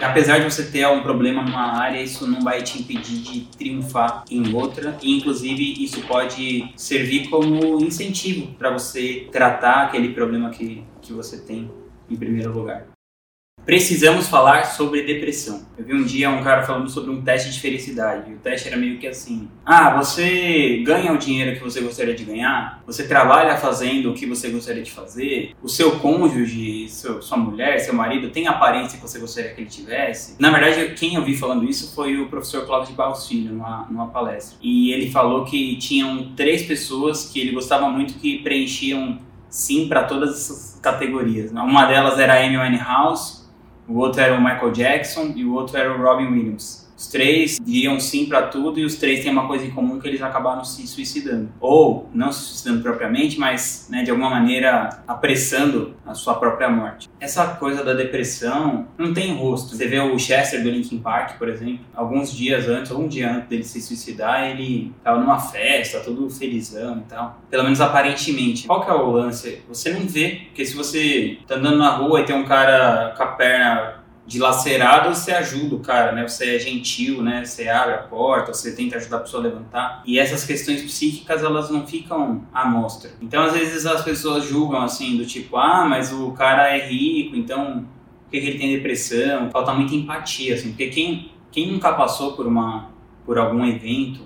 Apesar de você ter algum problema numa área, isso não vai te impedir de triunfar em outra. E, inclusive, isso pode servir como incentivo para você tratar aquele problema que, que você tem em primeiro lugar precisamos falar sobre depressão. Eu vi um dia um cara falando sobre um teste de felicidade. O teste era meio que assim: ah, você ganha o dinheiro que você gostaria de ganhar, você trabalha fazendo o que você gostaria de fazer, o seu cônjuge, seu, sua mulher, seu marido tem a aparência que você gostaria que ele tivesse. Na verdade, quem eu vi falando isso foi o professor Cláudio de Barros Filho, numa, numa palestra. E ele falou que tinham três pessoas que ele gostava muito que preenchiam sim para todas essas categorias. Uma delas era a Amy Winehouse, o outro era o Michael Jackson e o outro era o Robin Williams. Os três diriam sim para tudo e os três têm uma coisa em comum que eles acabaram se suicidando. Ou não se suicidando propriamente, mas né, de alguma maneira apressando a sua própria morte. Essa coisa da depressão não tem rosto. Você vê o Chester do Linkin Park, por exemplo, alguns dias antes, ou um dia antes dele se suicidar, ele estava numa festa, todo felizão e tal. Pelo menos aparentemente. Qual que é o lance? Você não vê, porque se você tá andando na rua e tem um cara com a perna dilacerado, você ajuda o cara, né? Você é gentil, né? Você abre a porta, você tenta ajudar a pessoa a levantar. E essas questões psíquicas, elas não ficam à mostra. Então, às vezes, as pessoas julgam, assim, do tipo, ah, mas o cara é rico, então por que, que ele tem depressão? Falta muita empatia, assim, porque quem, quem nunca passou por, uma, por algum evento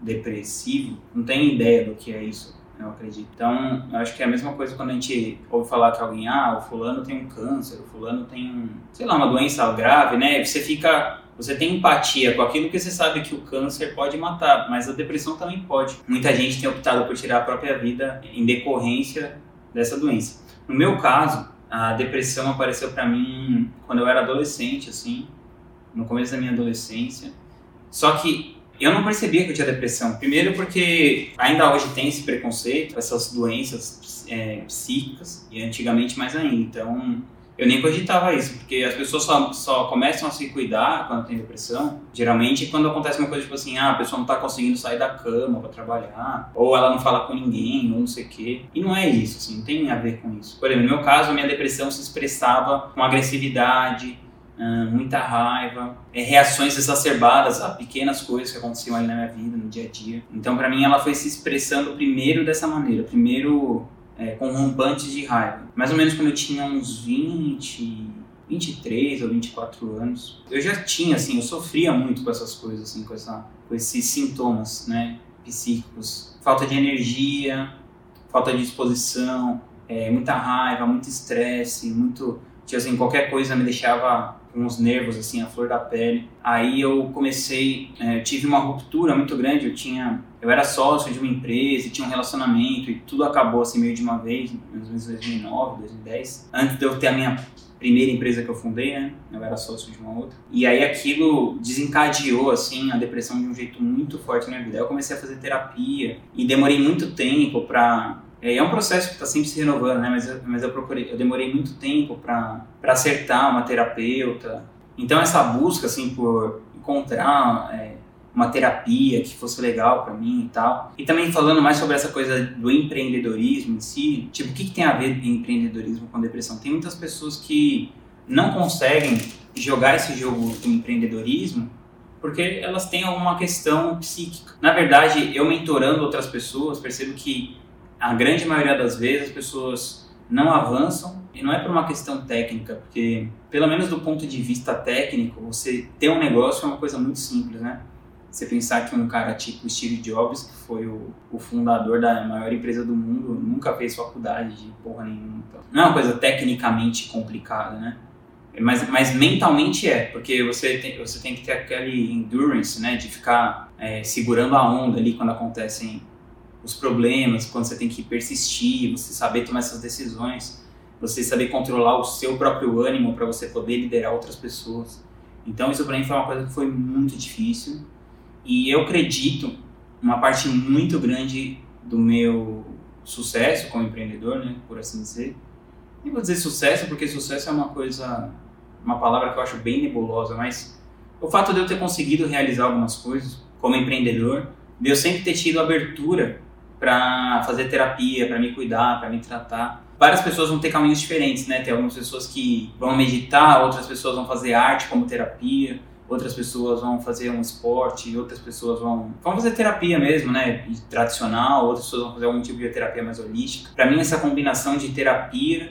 depressivo não tem ideia do que é isso eu acredito. Então, eu acho que é a mesma coisa quando a gente ouve falar que alguém, ah, o fulano tem um câncer, o fulano tem um, sei lá, uma doença grave, né? Você fica você tem empatia com aquilo que você sabe que o câncer pode matar, mas a depressão também pode. Muita gente tem optado por tirar a própria vida em decorrência dessa doença. No meu caso, a depressão apareceu para mim quando eu era adolescente, assim, no começo da minha adolescência. Só que eu não percebia que eu tinha depressão. Primeiro porque ainda hoje tem esse preconceito, essas doenças é, psíquicas, e antigamente mais ainda. Então, eu nem cogitava isso, porque as pessoas só, só começam a se cuidar quando tem depressão, geralmente quando acontece uma coisa tipo assim, ah, a pessoa não tá conseguindo sair da cama para trabalhar, ou ela não fala com ninguém, ou não sei o quê. E não é isso, assim, não tem a ver com isso. Por exemplo, no meu caso, a minha depressão se expressava com agressividade, muita raiva, é, reações exacerbadas a pequenas coisas que aconteciam ali na minha vida, no dia a dia. Então, para mim, ela foi se expressando primeiro dessa maneira, primeiro é, com rompantes de raiva. Mais ou menos quando eu tinha uns 20, 23 ou 24 anos, eu já tinha, assim, eu sofria muito com essas coisas, assim, com, essa, com esses sintomas, né, psíquicos. Falta de energia, falta de disposição, é, muita raiva, muito estresse, muito... Tipo assim, qualquer coisa me deixava com os nervos assim a flor da pele. Aí eu comecei, é, tive uma ruptura muito grande. Eu tinha, eu era sócio de uma empresa, tinha um relacionamento e tudo acabou assim meio de uma vez, mais ou menos 2009, 2010. Antes de eu ter a minha primeira empresa que eu fundei, né? Eu era sócio de uma outra. E aí aquilo desencadeou assim a depressão de um jeito muito forte na minha vida. Aí eu comecei a fazer terapia e demorei muito tempo para é, é um processo que está sempre se renovando, né? Mas, eu, mas eu procurei, eu demorei muito tempo para acertar uma terapeuta. Então essa busca assim por encontrar é, uma terapia que fosse legal para mim e tal. E também falando mais sobre essa coisa do empreendedorismo em si, tipo, o que, que tem a ver empreendedorismo com depressão? Tem muitas pessoas que não conseguem jogar esse jogo do empreendedorismo porque elas têm alguma questão psíquica. Na verdade, eu mentorando outras pessoas, percebo que a grande maioria das vezes as pessoas não avançam e não é por uma questão técnica, porque pelo menos do ponto de vista técnico, você ter um negócio é uma coisa muito simples, né? Você pensar que um cara tipo Steve Jobs, que foi o, o fundador da maior empresa do mundo, nunca fez faculdade de porra nenhuma. Então. Não é uma coisa tecnicamente complicada, né? Mas, mas mentalmente é, porque você tem, você tem que ter aquele endurance, né? De ficar é, segurando a onda ali quando acontecem os problemas, quando você tem que persistir, você saber tomar essas decisões, você saber controlar o seu próprio ânimo para você poder liderar outras pessoas. Então isso para mim foi uma coisa que foi muito difícil e eu acredito uma parte muito grande do meu sucesso como empreendedor, né, por assim dizer. Nem vou dizer sucesso porque sucesso é uma coisa, uma palavra que eu acho bem nebulosa, mas o fato de eu ter conseguido realizar algumas coisas como empreendedor, de eu sempre ter tido abertura para fazer terapia, para me cuidar, para me tratar, várias pessoas vão ter caminhos diferentes, né? Tem algumas pessoas que vão meditar, outras pessoas vão fazer arte como terapia, outras pessoas vão fazer um esporte, outras pessoas vão, vão fazer terapia mesmo, né? Tradicional, outras pessoas vão fazer algum tipo de terapia mais holística. Para mim, essa combinação de terapia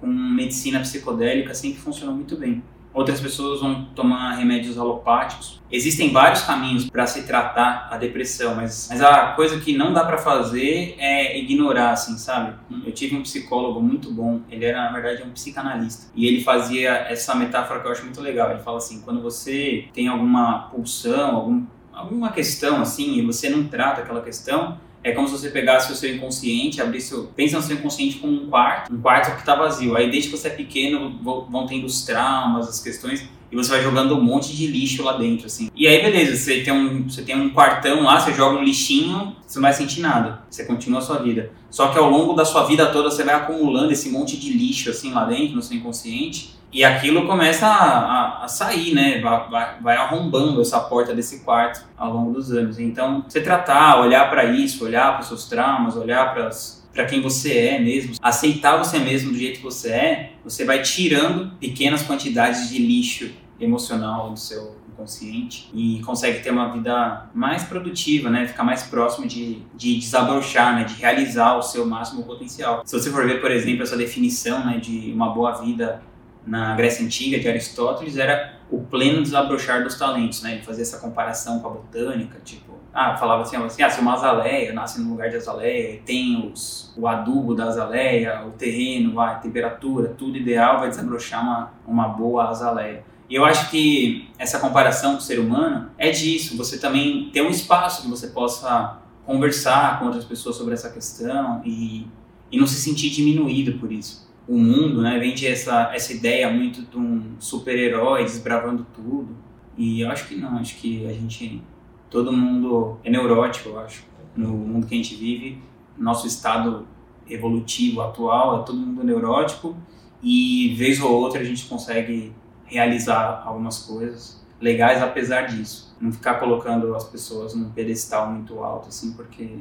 com medicina psicodélica sempre funcionou muito bem. Outras pessoas vão tomar remédios alopáticos. Existem vários caminhos para se tratar a depressão, mas, mas a coisa que não dá para fazer é ignorar, assim, sabe? Eu tive um psicólogo muito bom, ele era, na verdade, um psicanalista. E ele fazia essa metáfora que eu acho muito legal. Ele fala assim: quando você tem alguma pulsão, algum, alguma questão, assim, e você não trata aquela questão, é como se você pegasse o seu inconsciente, abrisse o... Pensa no seu inconsciente como um quarto, um quarto que está vazio. Aí desde que você é pequeno vão tendo os traumas, as questões, e você vai jogando um monte de lixo lá dentro, assim. E aí beleza, você tem um, você tem um quartão lá, você joga um lixinho, você não vai sentir nada. Você continua a sua vida. Só que ao longo da sua vida toda você vai acumulando esse monte de lixo assim lá dentro, no seu inconsciente, e aquilo começa a, a, a sair, né? Vai, vai, vai, arrombando essa porta desse quarto ao longo dos anos. Então, você tratar, olhar para isso, olhar para seus traumas, olhar para para quem você é mesmo, aceitar você mesmo do jeito que você é, você vai tirando pequenas quantidades de lixo emocional do seu inconsciente e consegue ter uma vida mais produtiva, né? Ficar mais próximo de, de desabrochar, né? De realizar o seu máximo potencial. Se você for ver, por exemplo, essa definição, né? De uma boa vida na Grécia Antiga, de Aristóteles, era o pleno desabrochar dos talentos, né? Ele fazia essa comparação com a botânica, tipo, ah, falava assim, assim ah, se uma azaleia nasce no lugar de azaleia, tem os, o adubo da azaleia, o terreno, a temperatura, tudo ideal, vai desabrochar uma, uma boa azaleia. E eu acho que essa comparação com o ser humano é disso, você também tem um espaço que você possa conversar com outras pessoas sobre essa questão e, e não se sentir diminuído por isso o mundo, né? Vende essa, essa ideia muito de um super-herói desbravando tudo. E eu acho que não, acho que a gente, todo mundo é neurótico, eu acho. No mundo que a gente vive, nosso estado evolutivo atual é todo mundo neurótico e vez ou outra a gente consegue realizar algumas coisas legais apesar disso. Não ficar colocando as pessoas num pedestal muito alto assim, porque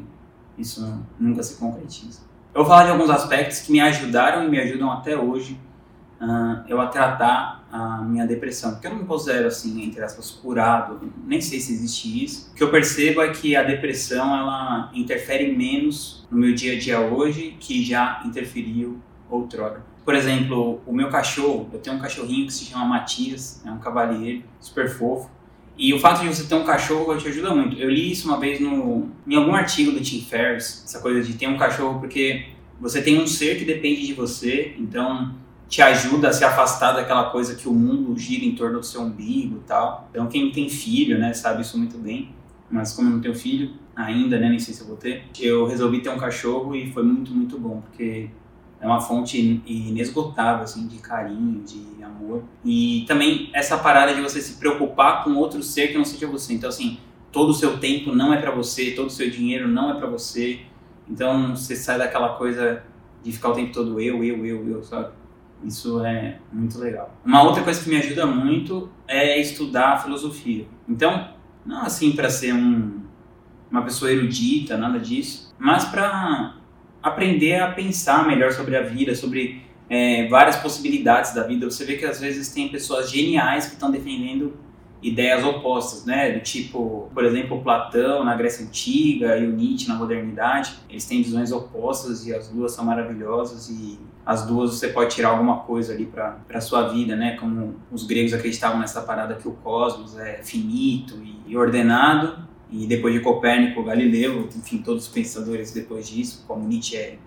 isso nunca se concretiza. Eu vou falar de alguns aspectos que me ajudaram e me ajudam até hoje uh, eu a tratar a minha depressão, porque eu não me considero assim, entre aspas, curado, nem sei se existe isso. O que eu percebo é que a depressão ela interfere menos no meu dia a dia hoje que já interferiu outrora. Por exemplo, o meu cachorro, eu tenho um cachorrinho que se chama Matias, é um cavalheiro, super fofo. E o fato de você ter um cachorro te ajuda muito. Eu li isso uma vez no, em algum artigo do Tim Ferriss, essa coisa de ter um cachorro porque você tem um ser que depende de você, então te ajuda a se afastar daquela coisa que o mundo gira em torno do seu umbigo e tal. Então quem tem filho, né, sabe isso muito bem. Mas como eu não tenho filho ainda, né, nem sei se eu vou ter, eu resolvi ter um cachorro e foi muito, muito bom, porque é uma fonte inesgotável assim de carinho, de amor. E também essa parada de você se preocupar com outro ser que não seja você. Então assim, todo o seu tempo não é para você, todo o seu dinheiro não é para você. Então você sai daquela coisa de ficar o tempo todo eu, eu, eu, eu, sabe? Isso é muito legal. Uma outra coisa que me ajuda muito é estudar filosofia. Então, não assim para ser um, uma pessoa erudita, nada disso, mas para aprender a pensar melhor sobre a vida, sobre é, várias possibilidades da vida. Você vê que às vezes tem pessoas geniais que estão defendendo ideias opostas, né? Do tipo, por exemplo, Platão na Grécia Antiga e o Nietzsche na modernidade. Eles têm visões opostas e as duas são maravilhosas e as duas você pode tirar alguma coisa ali para sua vida, né? Como os gregos acreditavam nessa parada que o cosmos é finito e ordenado e depois de Copérnico, Galileu, enfim, todos os pensadores depois disso, como Nietzsche é,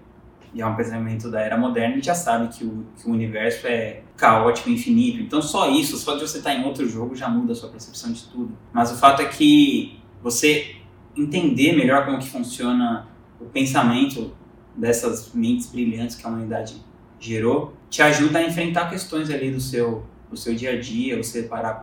é um pensamento da era moderna, já sabe que o, que o universo é caótico, infinito. Então só isso, só de você estar em outro jogo já muda a sua percepção de tudo. Mas o fato é que você entender melhor como que funciona o pensamento dessas mentes brilhantes que a humanidade gerou, te ajuda a enfrentar questões ali do seu, do seu dia a dia, você parar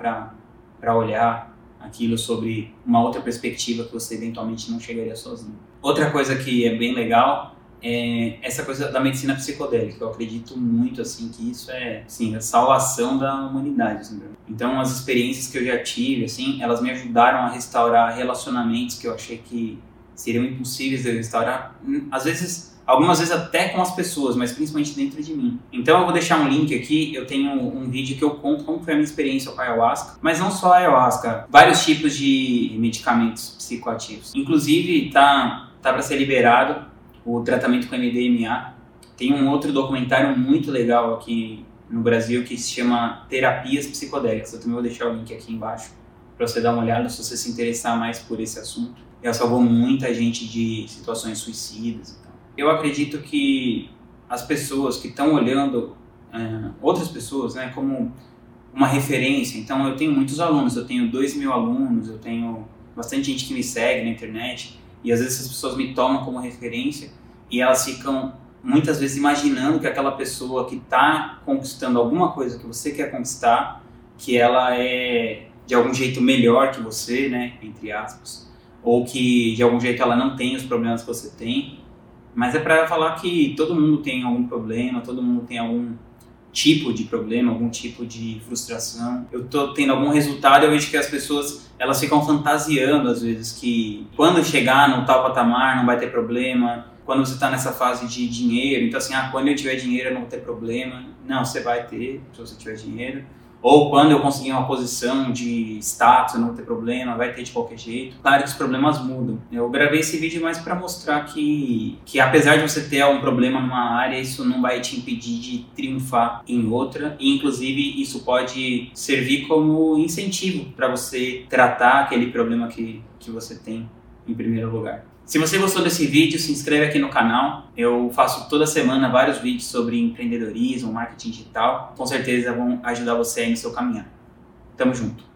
para olhar aquilo sobre uma outra perspectiva que você eventualmente não chegaria sozinho. Outra coisa que é bem legal é essa coisa da medicina psicodélica. Eu acredito muito assim que isso é, sim, a salvação da humanidade. Assim, então, as experiências que eu já tive, assim, elas me ajudaram a restaurar relacionamentos que eu achei que seriam impossíveis de restaurar. Às vezes algumas vezes até com as pessoas, mas principalmente dentro de mim. Então eu vou deixar um link aqui, eu tenho um vídeo que eu conto como foi a minha experiência com a ayahuasca, mas não só a ayahuasca, vários tipos de medicamentos psicoativos. Inclusive tá tá para ser liberado o tratamento com MDMA. Tem um outro documentário muito legal aqui no Brasil que se chama Terapias Psicodélicas. Eu também vou deixar o link aqui embaixo para você dar uma olhada se você se interessar mais por esse assunto. Ela salvou muita gente de situações suicidas. Então. Eu acredito que as pessoas que estão olhando uh, outras pessoas né, como uma referência, então eu tenho muitos alunos, eu tenho dois mil alunos, eu tenho bastante gente que me segue na internet e às vezes as pessoas me tomam como referência e elas ficam muitas vezes imaginando que aquela pessoa que está conquistando alguma coisa que você quer conquistar, que ela é de algum jeito melhor que você, né, entre aspas, ou que de algum jeito ela não tem os problemas que você tem, mas é para falar que todo mundo tem algum problema, todo mundo tem algum tipo de problema, algum tipo de frustração. Eu tô tendo algum resultado, eu vejo que as pessoas elas ficam fantasiando às vezes que quando chegar no tal patamar não vai ter problema, quando você está nessa fase de dinheiro, então assim, ah, quando eu tiver dinheiro eu não vou ter problema. Não, você vai ter, se você tiver dinheiro. Ou quando eu conseguir uma posição de status, eu não vou ter problema, vai ter de qualquer jeito. Claro que os problemas mudam. Eu gravei esse vídeo mais para mostrar que, que apesar de você ter algum problema numa área, isso não vai te impedir de triunfar em outra. E inclusive isso pode servir como incentivo para você tratar aquele problema que, que você tem em primeiro lugar. Se você gostou desse vídeo, se inscreve aqui no canal. Eu faço toda semana vários vídeos sobre empreendedorismo, marketing digital. Com certeza vão ajudar você aí no seu caminhar. Tamo junto.